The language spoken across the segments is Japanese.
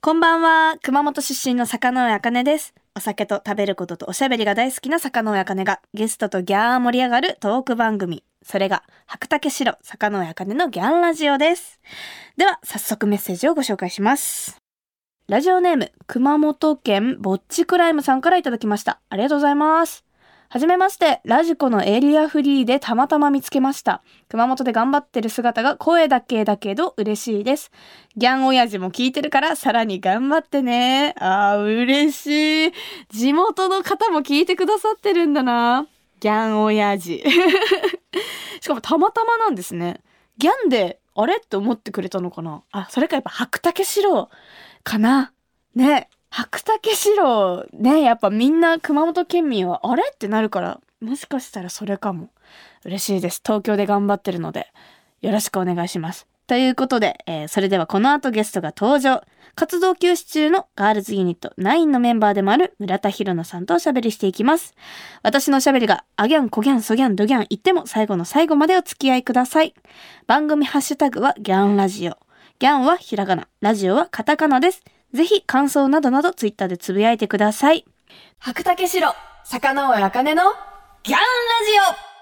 こんばんは。熊本出身の坂上茜です。お酒と食べることとおしゃべりが大好きな坂上茜がゲストとギャー盛り上がるトーク番組。それが白竹城坂上茜のギャンラジオです。では早速メッセージをご紹介します。ラジオネーム熊本県ぼっちクライムさんからいただきました。ありがとうございます。はじめまして、ラジコのエリアフリーでたまたま見つけました。熊本で頑張ってる姿が声だけだけど嬉しいです。ギャン親父も聞いてるからさらに頑張ってね。あー嬉しい。地元の方も聞いてくださってるんだな。ギャン親父。しかもたまたまなんですね。ギャンであれって思ってくれたのかなあ、それかやっぱ白竹城かなね。白竹城ね、やっぱみんな熊本県民はあれ？ってなるから、もしかしたらそれかも。嬉しいです。東京で頑張ってるので、よろしくお願いします。ということで、えーそれではこの後ゲストが登場。活動休止中のガールズユニット9のメンバーでもある村田ひろなさんとおしゃべりしていきます。私のおしゃべりがアギャン、コギャン、ソギャン、ドギャン言っても最後の最後までお付き合いください。番組ハッシュタグはギャンラジオ。ギャンはひらがな、ラジオはカタカナです。ぜひ感想などなどツイッターでつぶやいてください。白竹城、坂上茜のギャンラジオ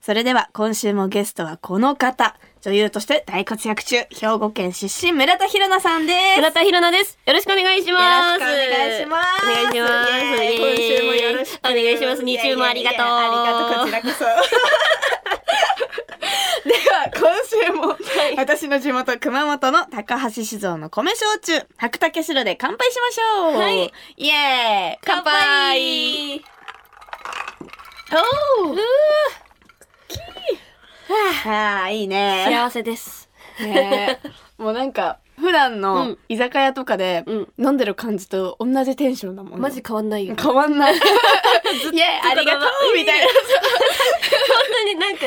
それでは今週もゲストはこの方。女優として大活躍中、兵庫県出身村田ひろなさんです。村田ひろなです。よろしくお願いします。よろしくお願いしますお願いします。今週もよろしく。お願いします。二週もありがとう。ありがとう、こちらこそ。では、今週も、私の地元熊本の高橋酒造の米焼酎、白竹城で乾杯しましょう。はい。イエーイ乾杯おーはあ、いいね。幸せです。ねえもうなんか、普段うのん居酒屋とかでうん飲んでる感じと同じテンションだもんね。マジ変わんないよ。変わんない。イエーイありがとうみたいな。本当になんか、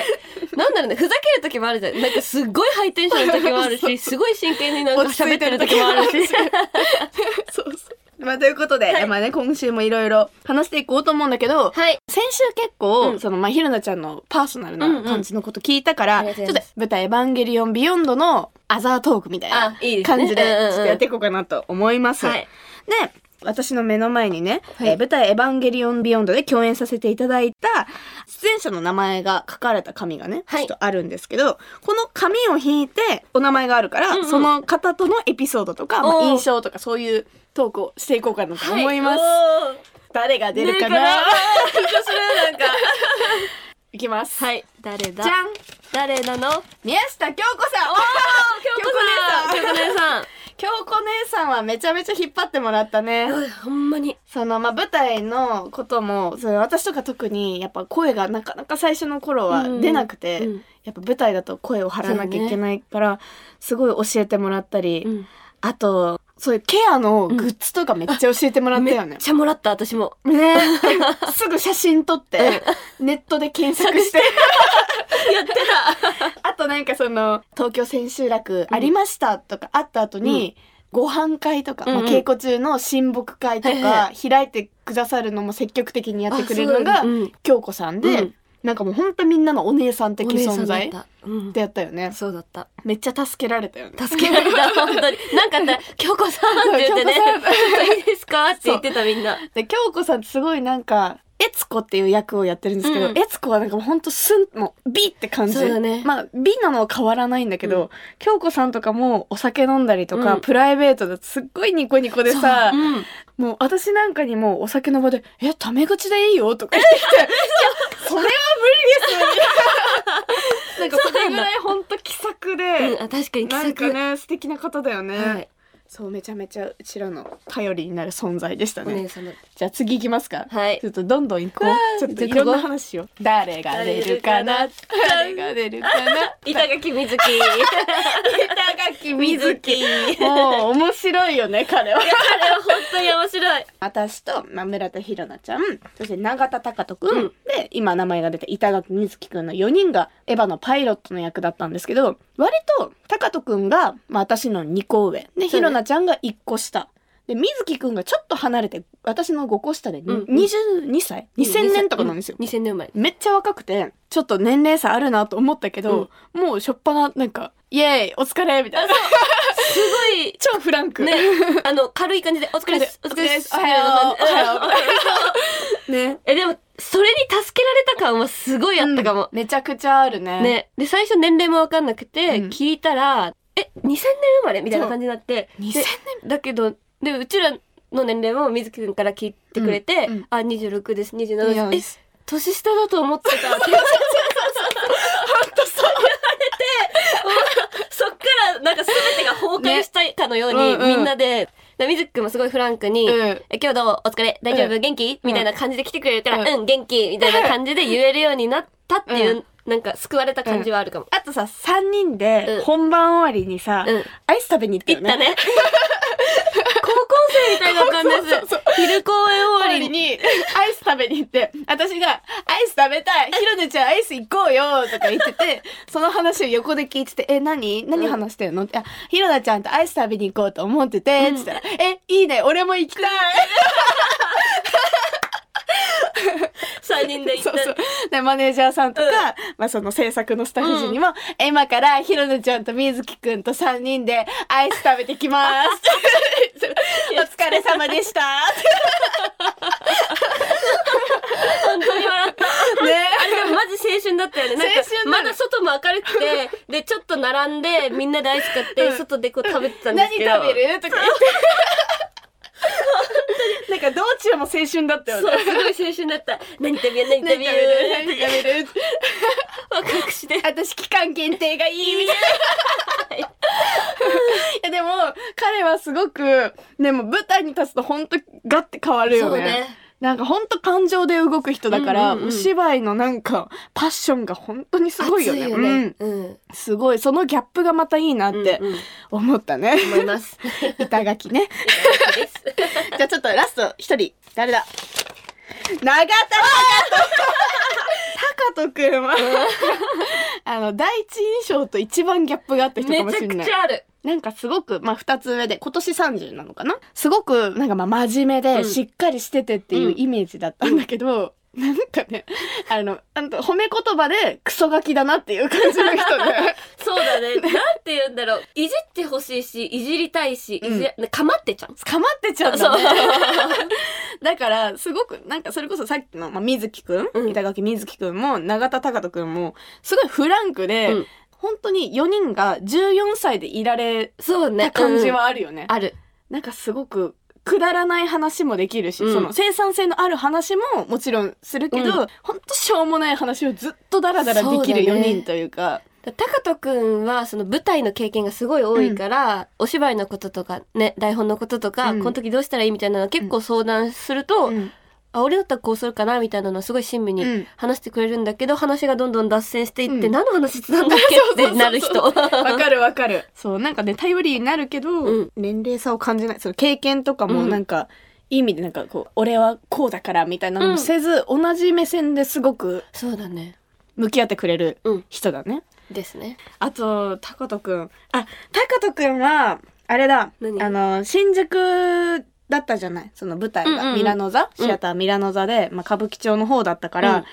なんだろうね、ふざける時もあるじゃん。なんかすっごいハイテンションの時もあるし、すごい真剣になんか喋ってる時もあるし。そうそう。まあ、ということで、まあね、今週もいろいろ話していこうと思うんだけど、はい。先週結構、うんその、まあ、ひろなちゃんのパーソナルうんなうん感じのこと聞いたから、ありがちょっととうございます舞台エヴァンゲリオンビヨンドのアザートークみたいな感じで、ちょっとやっていこうかなと思います。はい。で、私の目の前にね、はい。えー舞台エヴァンゲリオンビヨンドで共演させていただいた出演者の名前が書かれた紙がね、はい。ちょっとあるんですけど、この紙を引いてお名前があるから、うんうん。その方とのエピソードとか、まあ、印象とかそういうトークをしていこうかなと思います。はい。誰が出るかな、出るかな？緊張する、なんか。いきます。はい。誰だ？じゃん誰なの？宮下京子さんおー京子さん京子姉さん。京子姉さんはめちゃめちゃ引っ張ってもらったね。うんほんまに。そのまあ舞台のこともそれ私とか特にやっぱ声がなかなか最初の頃は出なくて、うんやっぱ舞台だと声を張らなきゃいけないから、すごい教えてもらったり、うんあとそういうケアのグッズとかめっちゃ教えてもらったよね。めっ。ちゃもらった、私も。ね。すぐ写真撮って、ネットで検索して。やってた。あとなんかその東京千秋楽ありましたとかあった後に、ご飯会とか、うんうん。まあ、稽古中の親睦会とか開いてくださるのも積極的にやってくれるのが京子さんで、うんなんかもうほんとみんなのお姉さん的存在だった。うん。てやったよね。そうだった。めっちゃ助けられたよね。助けられた、本当に。なんかあったら、京子さんって言ってね、いいですかって言ってたみんな。で京子さんってすごいなんか悦子っていう役をやってるんですけど、うん。悦子はなんかもうほんとスンもう美って感じ。そうだね。まあ美なのは変わらないんだけど、うん。京子さんとかもお酒飲んだりとか、うん。プライベートですっごいニコニコでさ、う。ん。もう私なんかにもお酒の場で「えタメ口でいいよ」とか言ってきて「い やそれは無理です」なんかそれぐらいほんと気さくで、うんあ確かに気なんさく。かね素敵な方だよね、はい。そうめちゃめちゃうちらの頼りになる存在でしたね。お姉様。じゃあ次行きますか。はい。ちょっとどんどん行こう。ちょっといろんな話を。誰が出るかな？誰が出るかな？板垣みずき。板垣瑞希。もう面白いよね彼は。あれは本当に面白い。私と、まあ、村田ひろなちゃんそして永田貴人くん、うん。で今名前が出た板垣瑞希くんの4人がエヴァのパイロットの役だったんですけど割と貴人くんが、まあ、私の2個上。でひろなちゃんが1個下。で水木くんがちょっと離れて私の5個下で、うん22歳？2000年とかなんですよ、2000年生まれ。めっちゃ若くてちょっと年齢差あるなと思ったけど、もうしょっぱななんか「イエーイお疲れ」みたいな。すごい。超フランク。ね、あの、軽い感じで、お疲れです。お疲れです。おはよう。みたいな感じおね。え、でも、それに助けられた感はすごいあったかも。めちゃくちゃあるね。。ね。で、最初年齢もわかんなくて、うん聞いたら、え、2000年生まれ？みたいな感じになって。2000でだけど、で、うちらの年齢も水木くんから聞いてくれて、うんうんあ、26です、27いやです。え、年下だと思ってたって。ほんとそう。言われて、そっからなんか全てが崩壊したかのように、みんなで、で水木くんもすごいフランクに、うん。え今日どうお疲れ大丈夫、うん。元気？みたいな感じで来てくれたら、ううんん、元気？みたいな感じで言えるようになったっていう、なんか救われた感じはあるかも。あとさ、3人でうん。本番終わりにさ、うん。アイス食べに行ったよね。行ったね。高校生みたいな感じです。そうそうそう。昼公演終わりに。アイス食べに行って、私がアイス食べたい。ひろねちゃんアイス行こうよとか言ってて、その話を横で聞いてて、え、何？何話してんの？って、あ、ひろなちゃんとアイス食べに行こうと思ってて、うん。つったら、え、いいね、俺も行きたい 3人で行った。そう。で、マネージャーさんとか、まあその制作のスタッフ陣にも、え今からひろねちゃんとみずきくんと3人でアイス食べてきます。お疲れ様でした。本当に笑った。ねあれでもマジ青春だったよね。なんかまだ外も明るくて、で、ちょっと並んで、みんなでアイス買って、うん外でこう食べてたんで何食すけど。べる？とか言って。なんか道中も青春だったよそう、ね。すごい青春だった。何食べる何食べる何食べる何食べるワクワクして。私期間限定がいいみたいな。いやでも彼はすごくでも舞台に立つと本当ガッて変わるよね。なんか本当感情で動く人だから、うんうんうんお芝居のなんかパッションが本当にすごいよね。熱うん、うん。すごいそのギャップがまたいいなってうんうん思ったね。思います。板垣ね。じゃあちょっとラスト一人誰だ？長田高人くんはあの第一印象と一番ギャップがあった人かもしめちゃくれないちゃある。なんかすごくまあ二つ上で今年30なのかな？すごくなんかまあ真面目でうん。しっかりしててっていううん。イメージだったんだけど、なんかねあのあの褒め言葉でクソガキだなっていう感じの人で。そうだね。なんて言うんだろう。いじってほしいし、いじりたいし、いじ、かまってちゃん。かまってちゃうんだね。だから、すごく、なんかそれこそさっきの、まあ、水木くん、うん。板垣水木くんも、永田隆人くんも、すごいフランクで、うん本当に4人が14歳でいられそうね。た感じうんはあるよね。ある。なんかすごく、くだらない話もできるし、うん。その生産性のある話ももちろんするけど、うん。ほんとしょうもない話をずっとダラダラできる4そうだね。人というか、タカトくんはその舞台の経験がすごい多いから、お芝居のこととかね台本のこととか、うん。この時どうしたらいいみたいなの結構相談すると、うんあ俺だったらこうするかなみたいなのをすごい親身にうん話してくれるんだけど、話がどんどん脱線していって、うん何の話してたんだっけって なる人。わかるわかる。そう、なんかね、頼りになるけど、うん年齢差を感じない。その経験とかもうんなんか、いい意味でなんかこう、俺はこうだからみたいなのもせず、同じ目線ですごくそうだね。向き合ってくれるうん。人だね。ですね。あと、タカトくん。あ、タカトくんは、あれだ、何？あの、新宿だったじゃない？その舞台が、ミラノ座？うん。シアターミラノ座で、まあ、歌舞伎町の方だったから、うん。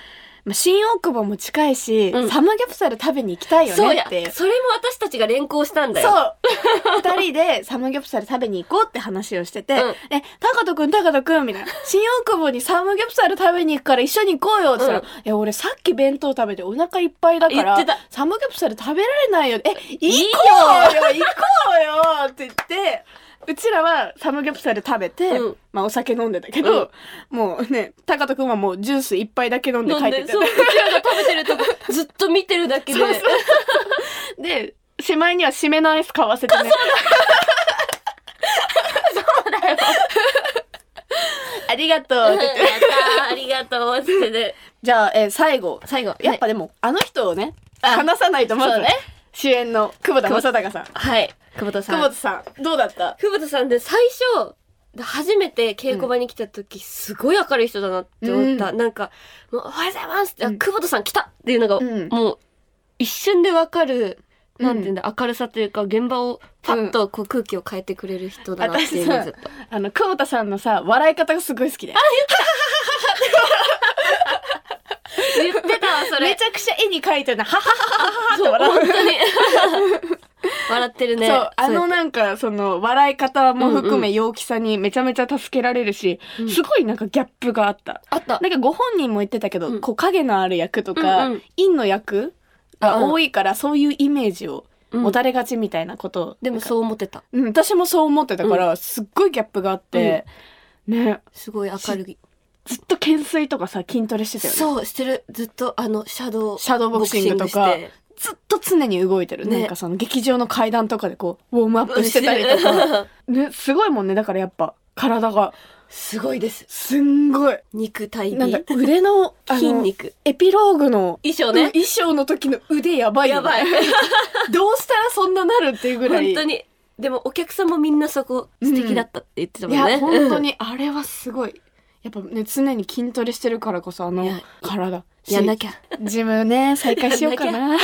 まあ、新大久保も近いし、うん。サムギョプサル食べに行きたいよねって。。それも私たちが連行したんだよ。そう。二人で サムギョプサル食べに行こうって話をしてて、うん。え、タカトくん、タカトくん、みたいな。新大久保にサムギョプサル食べに行くから一緒に行こうよって言ったら、うん。いや、俺さっき弁当食べてお腹いっぱいだから言ってた、サムギョプサル食べられないよ。え、行いいよ。こうよ行こうよって言って、うちらはサムギョプサル食べて、うんまあお酒飲んでたけど、もうね、タカトくんはもうジュース一杯だけ飲んで飲んで、帰っててそう、うちらが食べてるとこ、ずっと見てるだけで。そうそうで、しまいには締めのアイス買わせてね。そうだよ。ありがとうやったって言って。ーありがとうってね。じゃあ、えー最後。最後。やっぱでも、あの人をね、あ話さないとまず、そうね主演の久保田正孝さん。はい。久保田さん。久保田さん、どうだった？久保田さんで最初、初めて稽古場に来た時、すごい明るい人だなって思った。うなんか、もうおはようございますって、あうん久保田さん来たっていうのが、うんもう、一瞬でわかる、うんなんていうんだ、明るさというか、現場をパッとこう空気を変えてくれる人だなっていうイメージだった。あの、久保田さんのさ、笑い方がすごい好きで。言ってたわ、それ。めちゃくちゃ絵に描いてるな、ははははははって笑う。本当に。笑ってるね。そう、あのなんか、その、笑い方も含うんめ陽気さにめちゃめちゃ助けられるし、うんすごいなんかギャップがあった。あった。なんかご本人も言ってたけど、うんこう影のある役とか、うんうん陰の役が多いから、そういうイメージをうん持たれがちみたいなことを。でもそう思ってた。うん、私もそう思ってたから、すっごいギャップがあって、ね、すごい明るい。ずっと懸垂とかさ、筋トレしてたよね。そう、してる。ずっと、あの、シャドウ。シャドーボクシングとかずっと常に動いてる。ねなんかその劇場の階段とかでこう、ウォームアップしてたりとか。ね、すごいもんね。だからやっぱ、体が、すごいです。すんごい。肉体なん美か。腕の、筋肉。エピローグの、衣装ね。衣装の時の腕やばい。やばい。どうしたらそんななるっていうぐらい。本当に。でもお客さんもみんなそこ素敵だったって言ってたもんね。いや、本当に、あれはすごい。やっぱね、常に筋トレしてるからこそ、あの体。やんなきゃ。ジムね、再開しようかやな。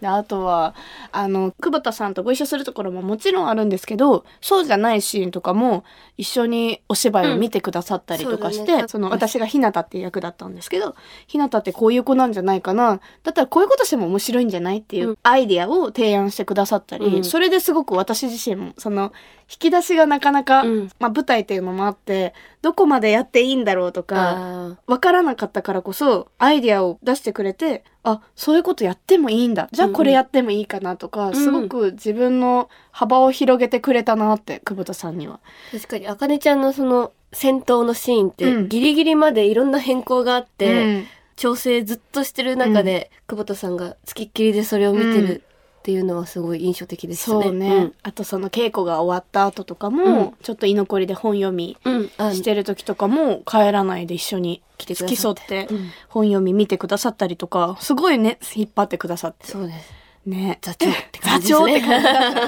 であとは、あの、久保田さんとご一緒するところももちろんあるんですけど、そうじゃないシーンとかも一緒にお芝居を見てくださったりとかして、うんそね。その私がひなたっていう役だったんですけど、ひなたってこういう子なんじゃないかな。だったらこういうことしても面白いんじゃないっていううん。アイディアを提案してくださったり、うん。それですごく私自身も、その、引き出しがなかなか、うん。まあ舞台っていうのもあって、どこまでやっていいんだろうとか、あわからなかったからこそ、アイディアを出してくれて、あ、そういうことやってもいいんだ。じゃあこれやってもいいかなとか、ん。すごく自分の幅を広げてくれたなって、久保田さんには。ー確かに、あかねちゃんのその戦闘のシーンってうん。ギリギリまでいろんな変更があって、うん。調整ずっとしてる中で、久保田さんが付きっきりでそれを見てるっていうのはすごい印象的でしたね。そうね、あとその稽古が終わった後とかも、うんちょっと居残りで本読みうん。うん。あしてる時とかも帰らないで一緒に来て付さってき添ってうん本読み見てくださったりとか、すごいね、引っ張ってくださって。そうです。ね。座長って感じですね。座長って感じだった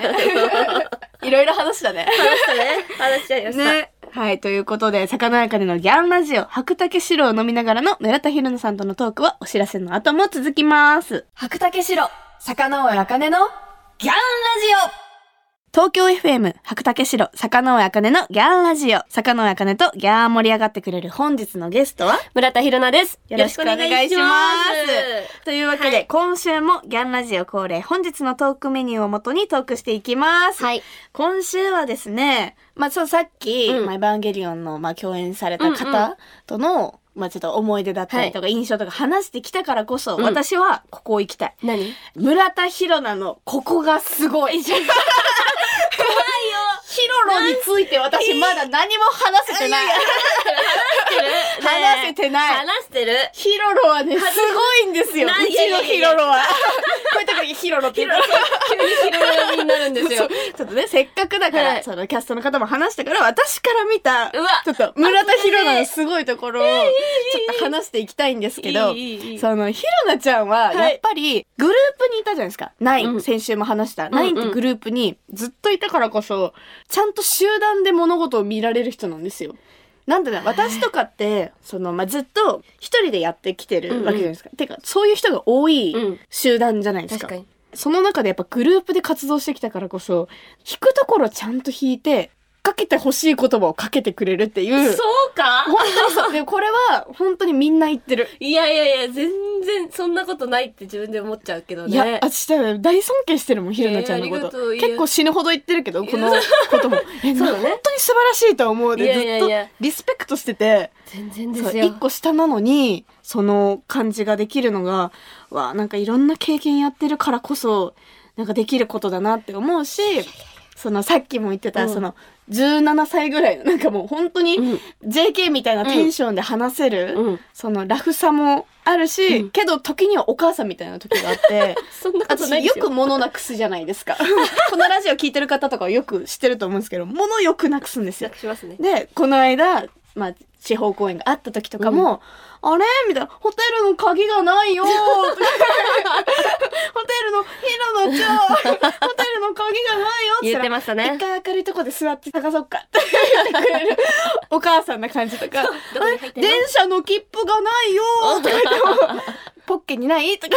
ね。いろいろ話したね。話したね。話しちゃいました。ね。はい。ということで、魚やかねのギャンラジオ、白竹白を飲みながらの村田ひろなさんとのトークはお知らせの後も続きます。白竹城。魚尾あかねのギャンラジオ東京 FM 白竹城魚尾あかねのギャンラジオ魚尾あかねとギャー盛り上がってくれる本日のゲストは村田ひろなです。よろしくお願いします。というわけで、はい今週もギャンラジオ恒例本日のトークメニューをもとにトークしていきます。はい。今週はですね、まあ、そうさっき、うんまあ、エヴァンゲリオンの、まあ、共演されたうんう方との、まあ、ちょっと思い出だったりとか、印象とか話してきたからこそ、うん私はここ行きたい。何？村田ひろなのここがすごい。怖いよ。ヒロロについて私まだ何も話せてない。話せてない。話してるヒロロはね、すごいんですよ。うちのヒロロは。こういうとこにヒロロって言う急にヒロロになるんですよ。ちょっとね、せっかくだから、はいそのキャストの方も話したから、私から見た、ちょっと村田ひろなのすごいところを、ちょっと話していきたいんですけど、その、ひろなちゃんは、はいやっぱり、グループにいたじゃないですか。ナイン、うん先週も話した。んナインってグループにずっといたからこそ、ちゃんと集団で物事を見られる人なんですよ。なんでだ、私とかって、その、まあ、ずっと一人でやってきてるわけじゃないですか。てか、そういう人が多いうん集団じゃないですか。確かに。その中でやっぱグループで活動してきたからこそ、弾くところちゃんと弾いて、かけてほしい言葉をかけてくれるっていう。そうか？本当にそう。で、これは本当にみんな言ってる。いやいやいや、全然そんなことないって自分で思っちゃうけどね。いや、私多分大尊敬してるもん、ひるなちゃんのことうと。結構死ぬほど言ってるけど、このことも。え、そうだね本当に素晴らしいと思うで、ずっとリスペクトしてて、全然ですよ。一個下なのに、その感じができるのが、わあなんかいろんな経験やってるからこそ、なんかできることだなって思うし、そのさっきも言ってた、うんその17歳ぐらいのなんかもう本当にうん JK みたいなテンションで話せる、うん。そのラフさもあるし、うんけど時にはお母さんみたいな時があって、そんなことない私よですよ。く物なくすじゃないですか。このラジオ聞いてる方とかはよく知ってると思うんですけど、物よくなくすんですよな。くしますね。で、この間、まあ、地方公演があった時とかも、あれ？みたいな、ホテルの鍵がないよ ホテルの、ひろのちゃん、ホテルの鍵がないよ。言ってましたね。一回明るいとこで座って探そうか。って言ってくれる。お母さんな感じとか、電車の切符がないよとか言っても、ポッケにない？とか、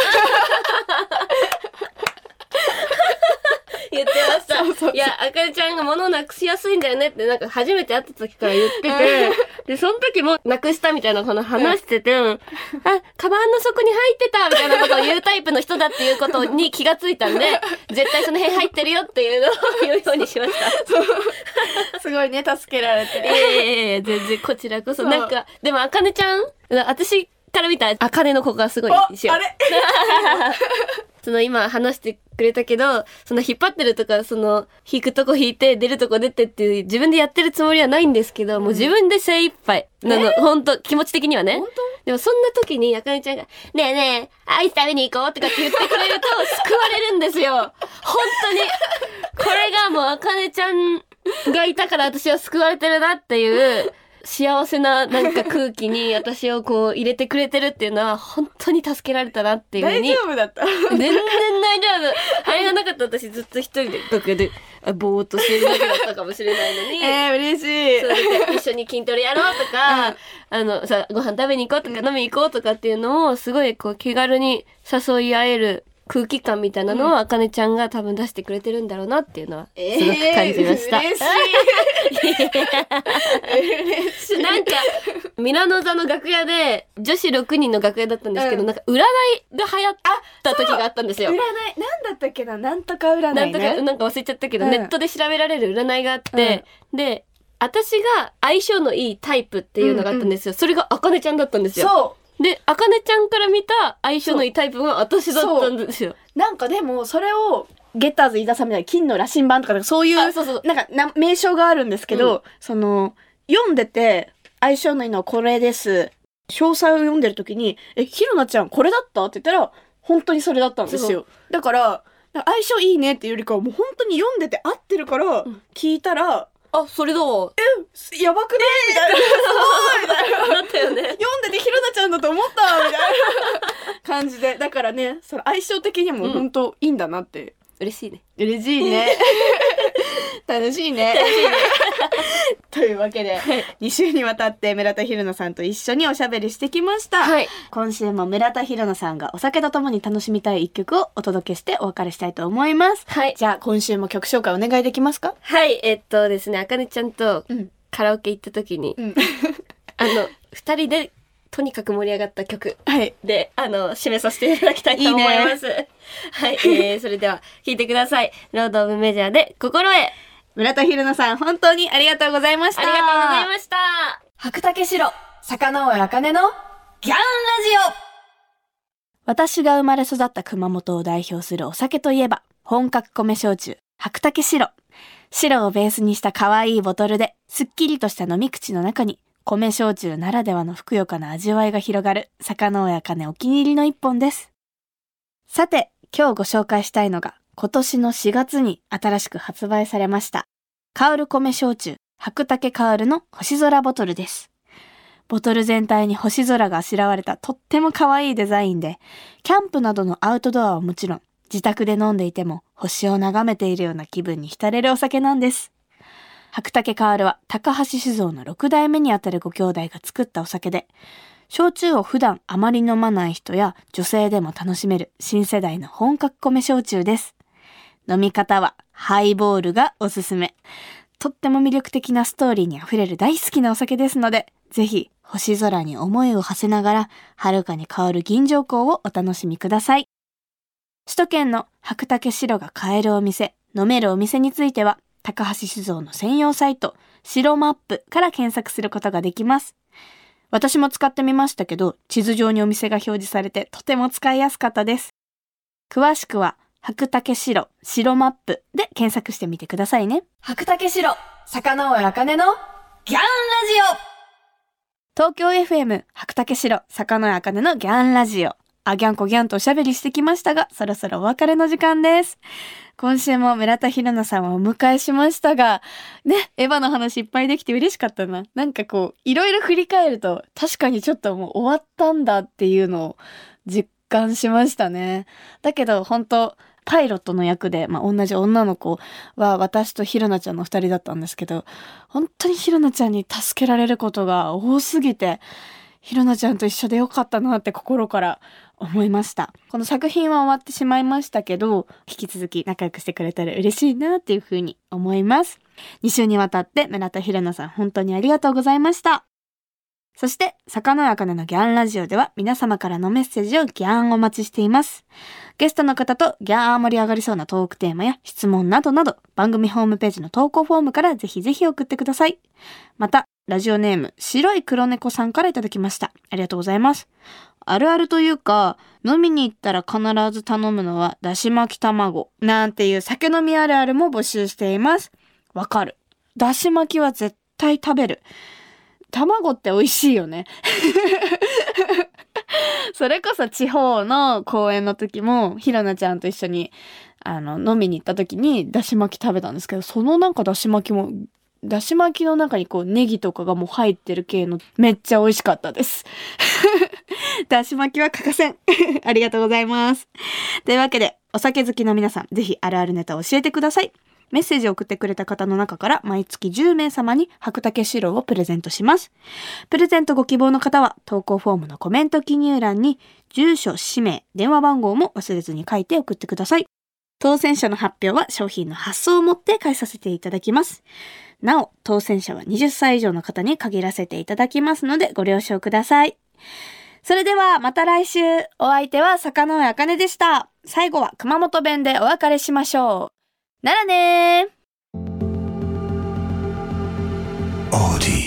言ってました。そうそうそういや、あかりちゃんが物をなくしやすいんだよねって、なんか初めて会った時から言ってて、で、その時もなくしたみたいなこの話してて、あ、カバンの底に入ってたみたいなことを言うタイプの人だっていうことに気がついたんで、絶対その辺入ってるよっていうのを言うようにしました。すごいね助けられいやいやいや全然こちらこそ。なんか、でも、あかねちゃん私から見たら、あかねの子がすごい一緒。あれ？その今話してくれたけど、その引っ張ってるとか、その引くとこ引いて出るとこ出てっていう自分でやってるつもりはないんですけど、もう自分で精一杯なの、本当気持ち的にはね本。でもそんな時にあかねちゃんが、ねえねえ、アイス食べに行こうとかって言ってくれると 救われるんですよ。本当に。これがもうあかねちゃんがいたから私は救われてるなっていう、幸せななんか空気に 私をこう入れてくれてるっていうのは本当に助けられたなっていうふう大に丈夫だった。全然大丈夫。あれがなかったら私ずっと一人で楽屋であぼーっとしてるだけだったかもしれないのに。えー、嬉しい。そ一緒に筋トレやろうとか、あのさご飯食べに行こうとか飲みに行こうとかっていうのをすごいこう気軽に誘い合える空気感みたいなのをあかねちゃんが多分出してくれてるんだろうなっていうのはすごく感じました。えーなんか、ミラノ座の楽屋で、女子6人の楽屋だったんですけど、うん。なんか占いが流行った時があったんですよ。占い。なんだったっけな？なんとか占いね。なんとか、なんか忘れちゃったけど、うん。ネットで調べられる占いがあって、で、私が相性のいいタイプっていうのがあったんですよ。それがあかねちゃんだったんですよ。そで、あかねちゃんから見た相性のいいタイプが私だったんですよ。う。なんかでもそれをゲッターズ飯田さんみたいな金の羅針盤とかそういうあ、そうそう。なんかな名称があるんですけど、その読んでて相性のいいのはこれです。詳細を読んでる時に「えひろなちゃんこれだった?」って言ったら本当にそれだったんですよ。だから相性いいねっていうよりかはもう本当に読んでて合ってるからん。聞いたらあ、それだわ。「やばくね?」みたいな「すごい!」みたいなだったよね。読んでてひろなちゃんだと思ったみたいな感じでだからねその相性的にも本当いいんだなって、嬉しいね。嬉しいね 楽しいね。というわけで2週にわたって村田ひろなさんと一緒におしゃべりしてきました、はい。今週も村田ひろなさんがお酒とともに楽しみたい一曲をお届けしてお別れしたいと思います。はい。じゃあ今週も曲紹介お願いできますか？はい、えっとですね、あかねちゃんとうん。カラオケ行った時に、うん。あの、二人でとにかく盛り上がった曲はいで、あの、締めさせていただきたいと思います。はい、えー、それでは聴いてください。ロード・オブ・メジャーで心へ。村田ひろなさん本当にありがとうございましたありがとうございました。白竹城、坂上茜のギャンラジオ私が生まれ育った熊本を代表するお酒といえば、本格米焼酎、白竹白。白をベースにした可愛いボトルで、すっきりとした飲み口の中に、米焼酎ならではのふくよかな味わいが広がる、坂上茜お気に入りの一本です。さて、今日ご紹介したいのが、今年の4月に新しく発売されました、香る米焼酎、白竹香るの星空ボトルです。ボトル全体に星空があしらわれたとっても可愛いデザインで、キャンプなどのアウトドアはもちろん、自宅で飲んでいても星を眺めているような気分に浸れるお酒なんです。白竹香るは高橋酒造の6代目にあたるご兄弟が作ったお酒で、焼酎を普段あまり飲まない人や女性でも楽しめる新世代の本格米焼酎です。飲み方はハイボールがおすすめ。とっても魅力的なストーリーにあふれる大好きなお酒ですので、ぜひ星空に思いを馳せながら、遥かに香る銀条香をお楽しみください。首都圏の白竹白が買えるお店、飲めるお店については、高橋酒造の専用サイト、白マップから検索することができます。私も使ってみましたけど、地図上にお店が表示されてとても使いやすかったです。詳しくは、白竹白、白マップで検索してみてくださいね。白竹白、坂上茜のギャンラジオ東京 FM 白竹城坂上茜のギャンラジオ。あギャンコギャンとおしゃべりしてきましたが、そろそろお別れの時間です。今週も村田ひろなさんをお迎えしましたが、ね、エヴァの話いっぱいできて嬉しかったな。なんかこう、いろいろ振り返ると、確かにちょっともう終わったんだっていうのを実感しましたね。だけど本当パイロットの役で、まあ、同じ女の子は私とひろなちゃんの二人だったんですけど、本当にひろなちゃんに助けられることが多すぎて、ひろなちゃんと一緒でよかったなって心から思いました。この作品は終わってしまいましたけど、引き続き仲良くしてくれたら嬉しいなっていうふうに思います。2週にわたって村田ひろなさん本当にありがとうございました。そして、坂野茜のギャンラジオでは皆様からのメッセージをギャンお待ちしています。ゲストの方とギャー盛り上がりそうなトークテーマや質問などなど、番組ホームページの投稿フォームからぜひぜひ送ってください。また、ラジオネーム、白い黒猫さんからいただきました。ありがとうございます。あるあるというか、飲みに行ったら必ず頼むのは、だし巻き卵。なんていう酒飲みあるあるも募集しています。わかる。だし巻きは絶対食べる。卵って美味しいよね。それこそ地方の公演の時も、ひろなちゃんと一緒に、あの、飲みに行った時に、だし巻き食べたんですけど、そのなんかだし巻きも、だし巻きの中にこう、ネギとかがもう入ってる系の、めっちゃ美味しかったです。だし巻きは欠かせん。ありがとうございます。というわけで、お酒好きの皆さん、ぜひあるあるネタを教えてください。メッセージを送ってくれた方の中から毎月10名様に白竹白をプレゼントします。プレゼントご希望の方は投稿フォームのコメント記入欄に住所、氏名、電話番号も忘れずに書いて送ってください。当選者の発表は商品の発送をもって返させていただきます。なお、当選者は20歳以上の方に限らせていただきますのでご了承ください。それではまた来週、お相手は坂上茜でした。最後は熊本弁でお別れしましょう。ならねー。